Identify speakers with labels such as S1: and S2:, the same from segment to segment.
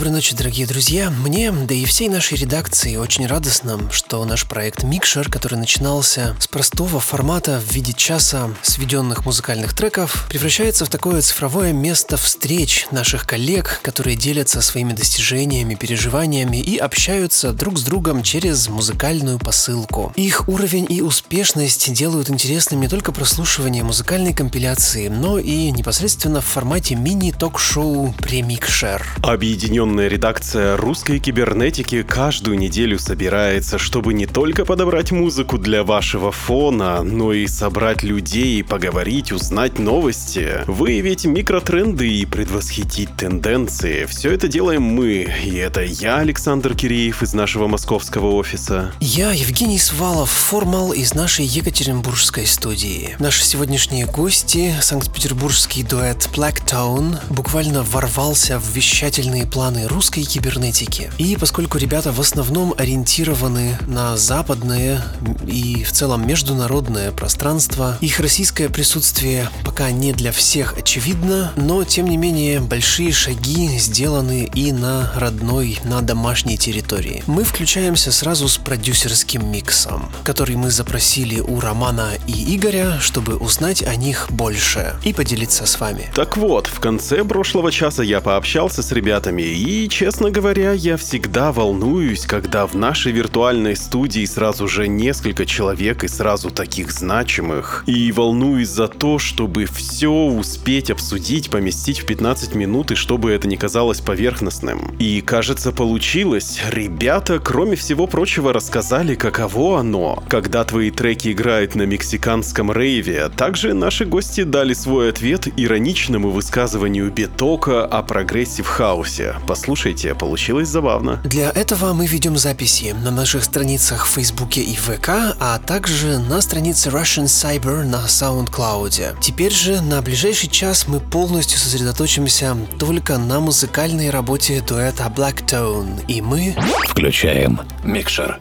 S1: Доброй ночи, дорогие друзья. Мне, да и всей нашей редакции очень радостно, что наш проект Микшер, который начинался с простого формата в виде часа сведенных музыкальных треков, превращается в такое цифровое место встреч наших коллег, которые делятся своими достижениями, переживаниями и общаются друг с другом через музыкальную посылку. Их уровень и успешность делают интересным не только прослушивание музыкальной компиляции, но и непосредственно в формате мини-ток-шоу «Премикшер».
S2: Объединен Объединенная редакция русской кибернетики каждую неделю собирается, чтобы не только подобрать музыку для вашего фона, но и собрать людей, поговорить, узнать новости, выявить микротренды и предвосхитить тенденции. Все это делаем мы, и это я, Александр Киреев из нашего московского офиса.
S1: Я, Евгений Свалов, формал из нашей Екатеринбургской студии. Наши сегодняшние гости, санкт-петербургский дуэт Black Tone, буквально ворвался в вещательные планы планы русской кибернетики. И поскольку ребята в основном ориентированы на западное и в целом международное пространство, их российское присутствие пока не для всех очевидно, но тем не менее большие шаги сделаны и на родной, на домашней территории. Мы включаемся сразу с продюсерским миксом, который мы запросили у Романа и Игоря, чтобы узнать о них больше и поделиться с вами.
S2: Так вот, в конце прошлого часа я пообщался с ребятами и, честно говоря, я всегда волнуюсь, когда в нашей виртуальной студии сразу же несколько человек и сразу таких значимых. И волнуюсь за то, чтобы все успеть обсудить, поместить в 15 минут, и чтобы это не казалось поверхностным. И кажется, получилось. Ребята, кроме всего прочего, рассказали, каково оно, когда твои треки играют на мексиканском рейве. Также наши гости дали свой ответ ироничному высказыванию Бетока о прогрессив хаусе. Послушайте, получилось забавно.
S1: Для этого мы ведем записи на наших страницах в Фейсбуке и ВК, а также на странице Russian Cyber на SoundCloud. Теперь же на ближайший час мы полностью сосредоточимся только на музыкальной работе дуэта Black Tone, и мы...
S3: Включаем микшер.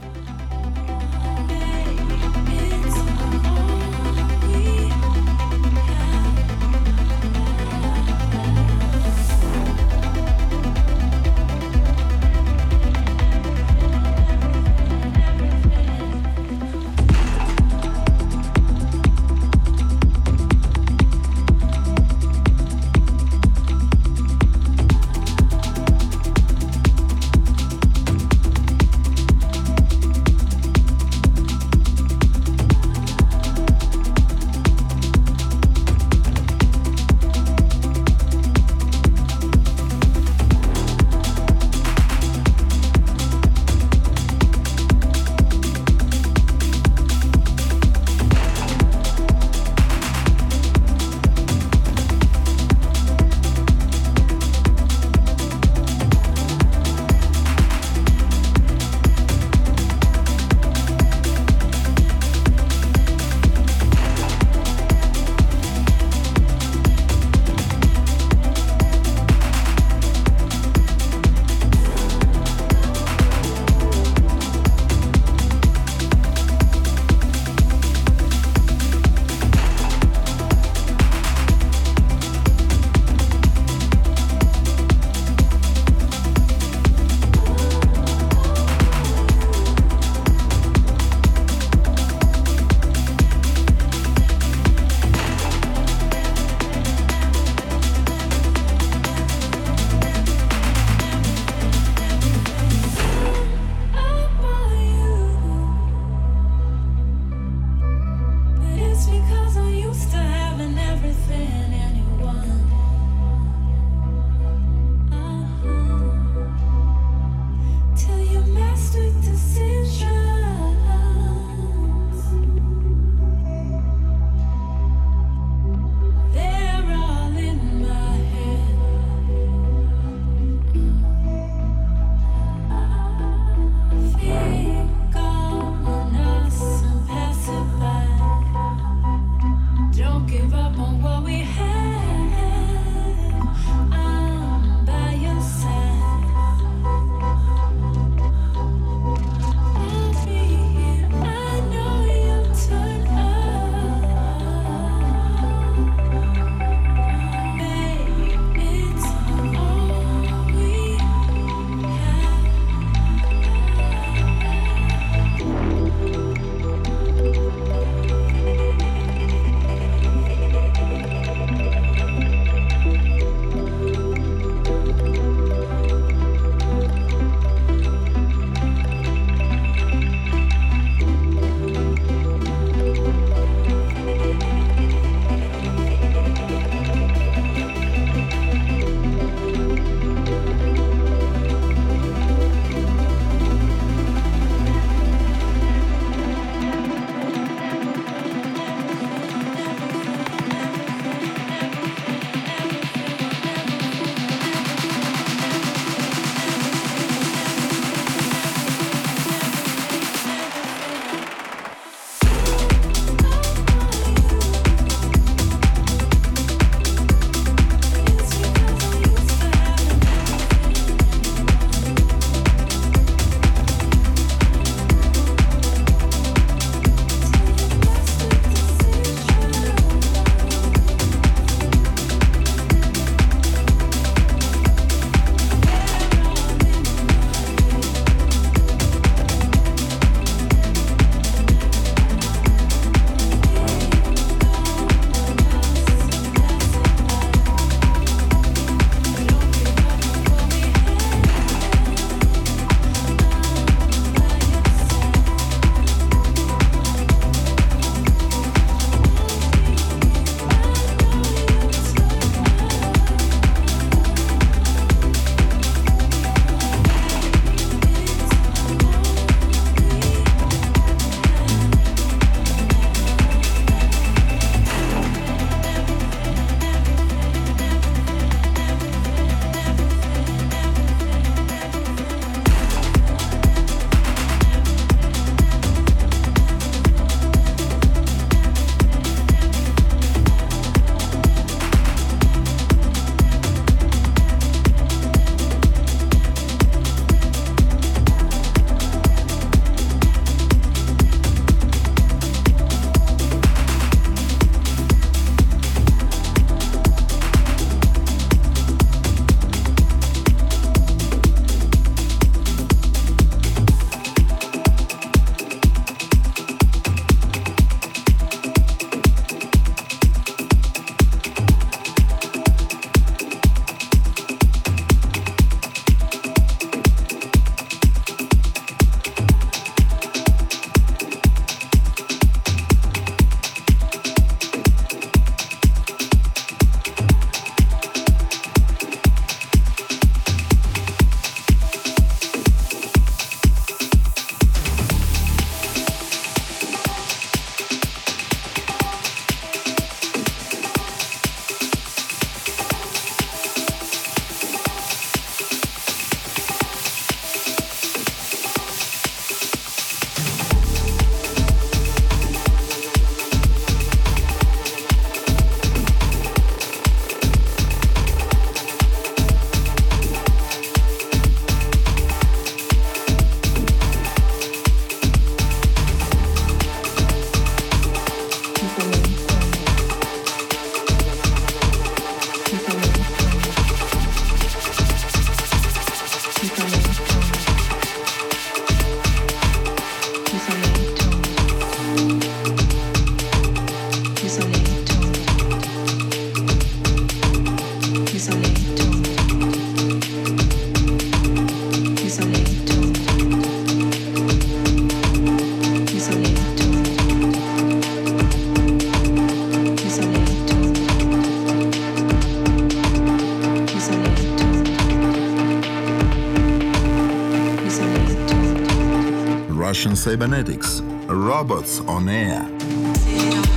S4: Cybernetics, Robots on Air.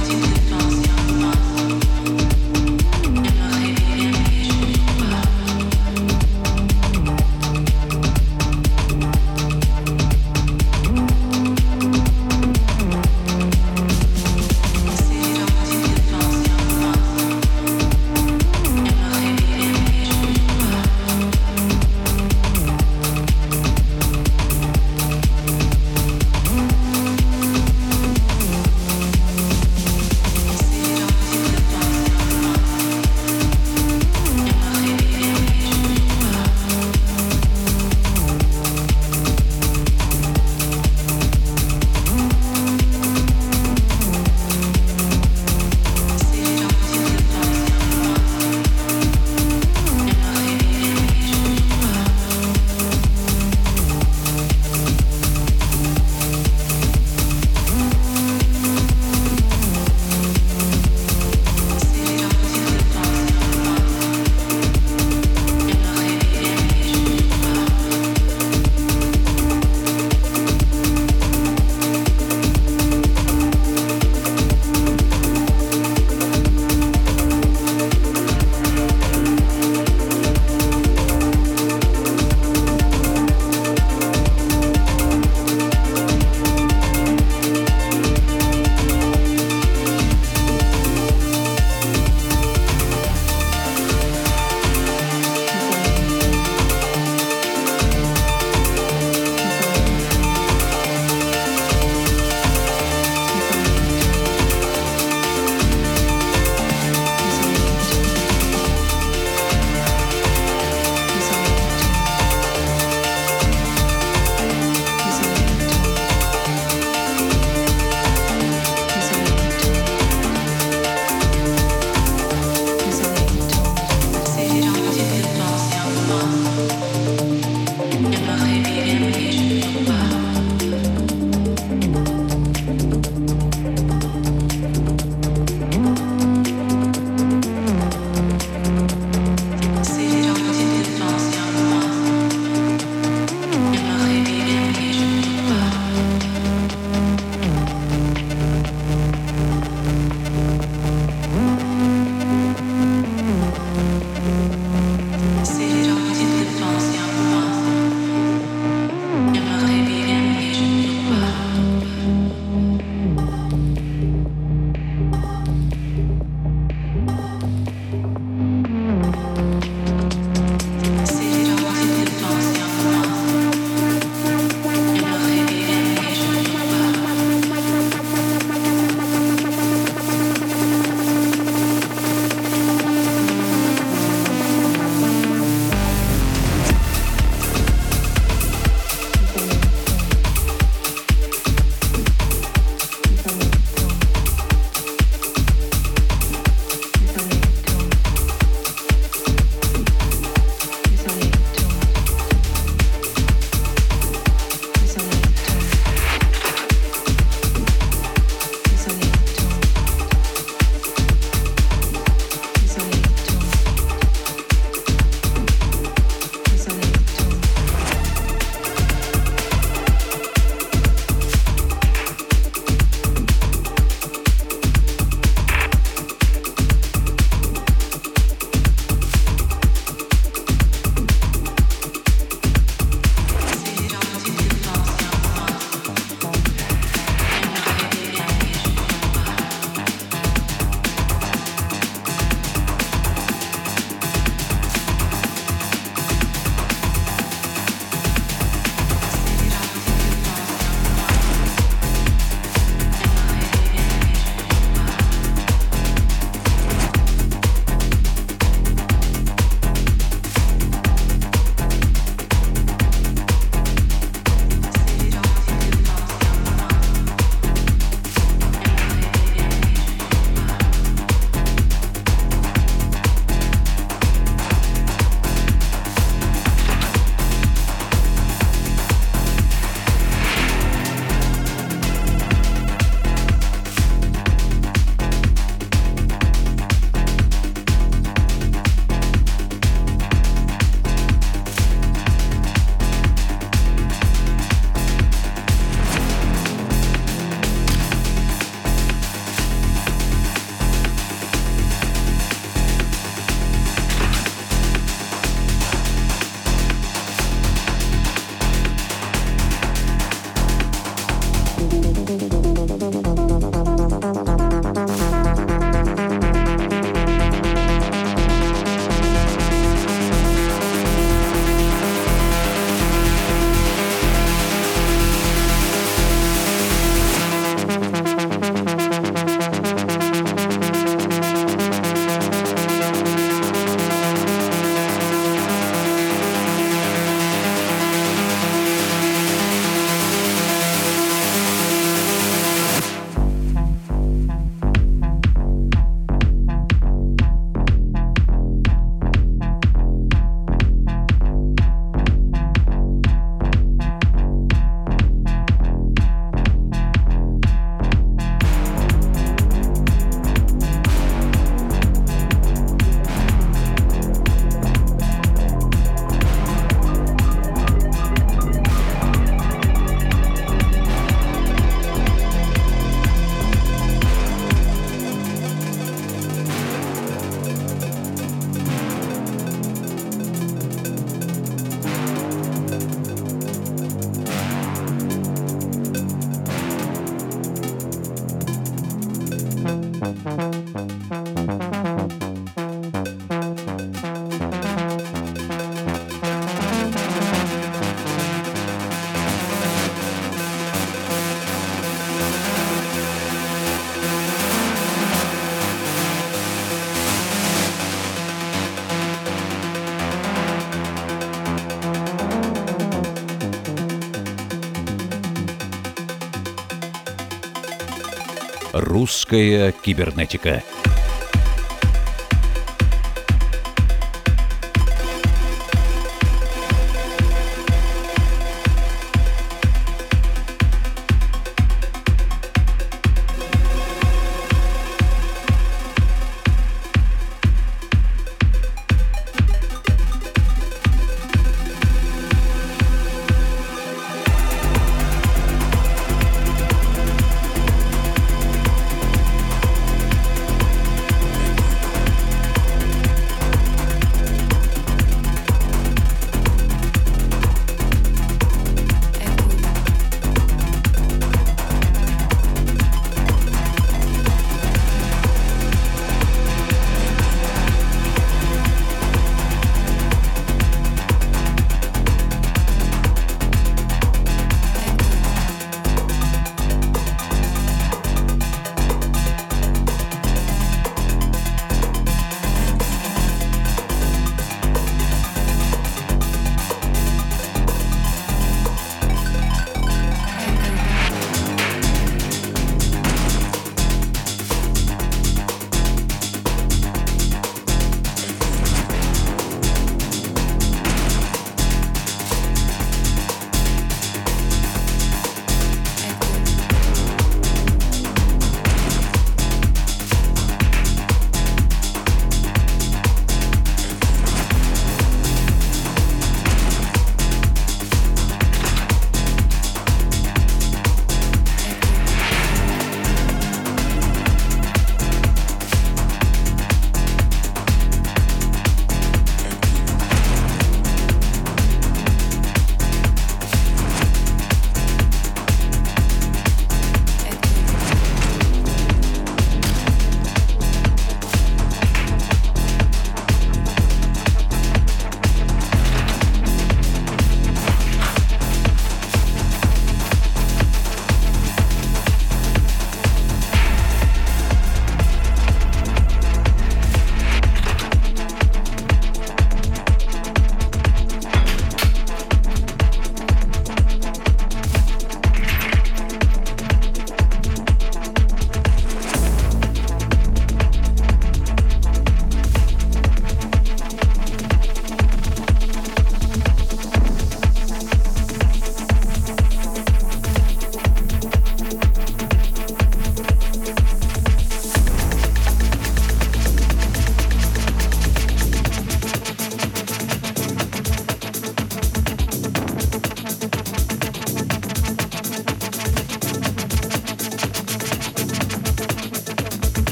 S3: Русская кибернетика.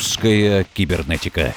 S3: Русская кибернетика.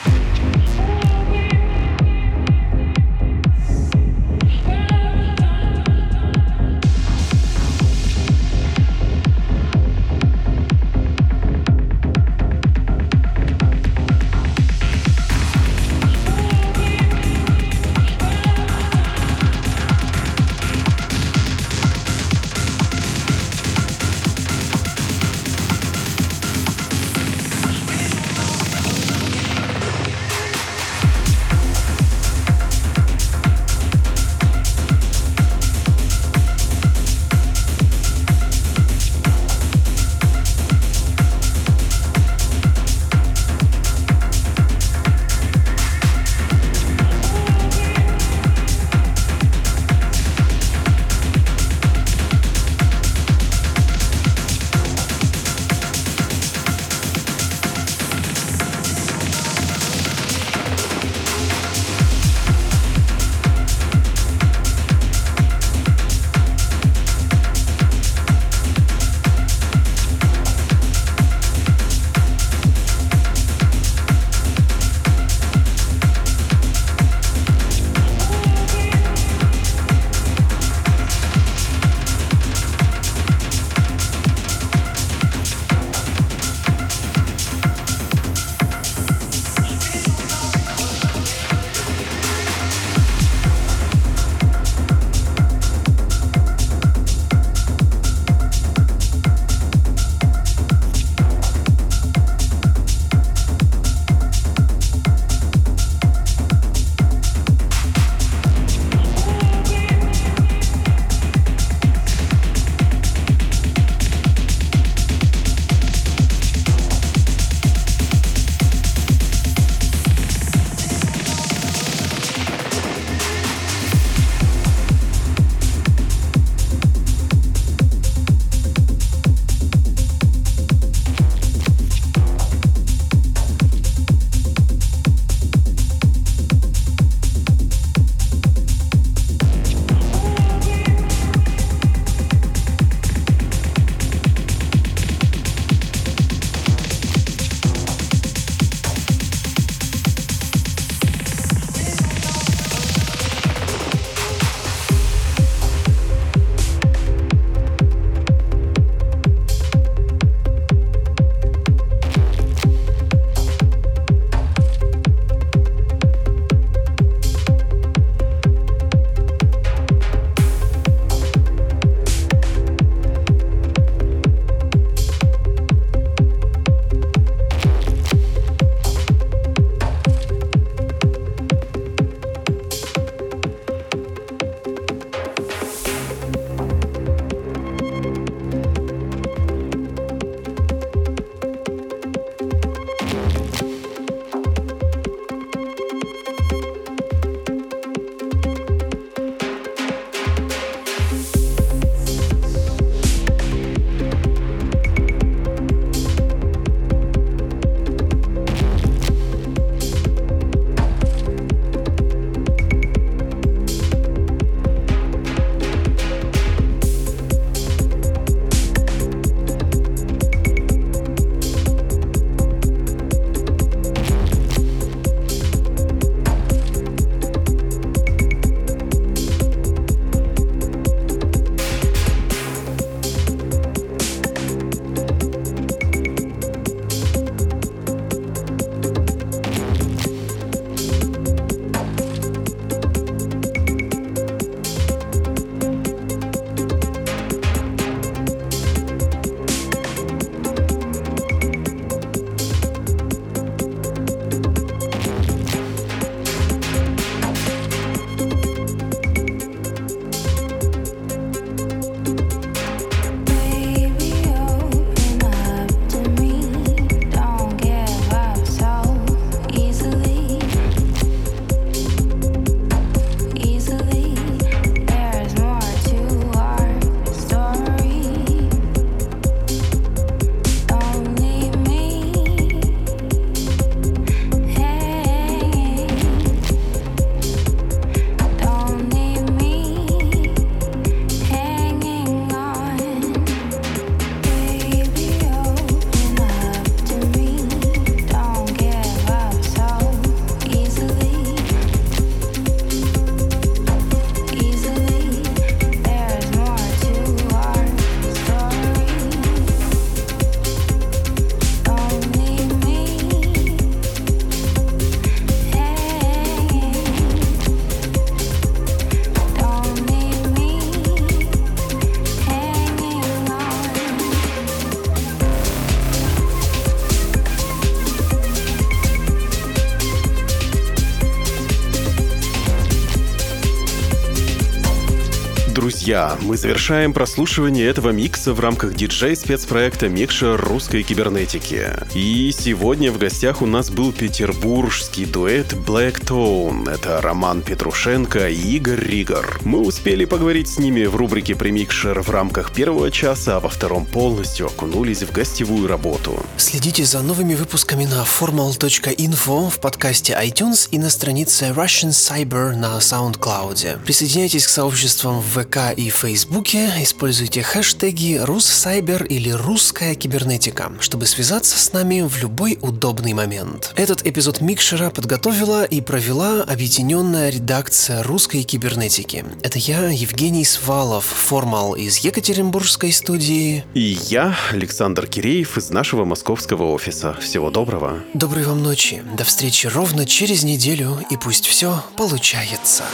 S2: Друзья, мы завершаем прослушивание этого микса в рамках диджей-спецпроекта «Микшер русской кибернетики». И сегодня в гостях у нас был петербургский дуэт Black Tone. Это Роман Петрушенко и Игорь Ригор. Мы успели поговорить с ними в рубрике «Премикшер» в рамках первого часа, а во втором полностью окунулись в гостевую работу.
S1: Следите за новыми выпусками на formal.info в подкасте iTunes и на странице Russian Cyber на SoundCloud. Присоединяйтесь к сообществам в ВК и Фейсбуке, используйте хэштеги «Руссайбер» или «Русская кибернетика», чтобы связаться с нами в любой удобный момент. Этот эпизод Микшера подготовила и провела объединенная редакция русской кибернетики. Это я, Евгений Свалов, формал из Екатеринбургской студии.
S2: И я, Александр Киреев из нашего московского офиса. Всего доброго.
S1: Доброй вам ночи. До встречи ровно через неделю, и пусть все получается.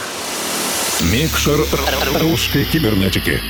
S3: Микшер русской кибернетики.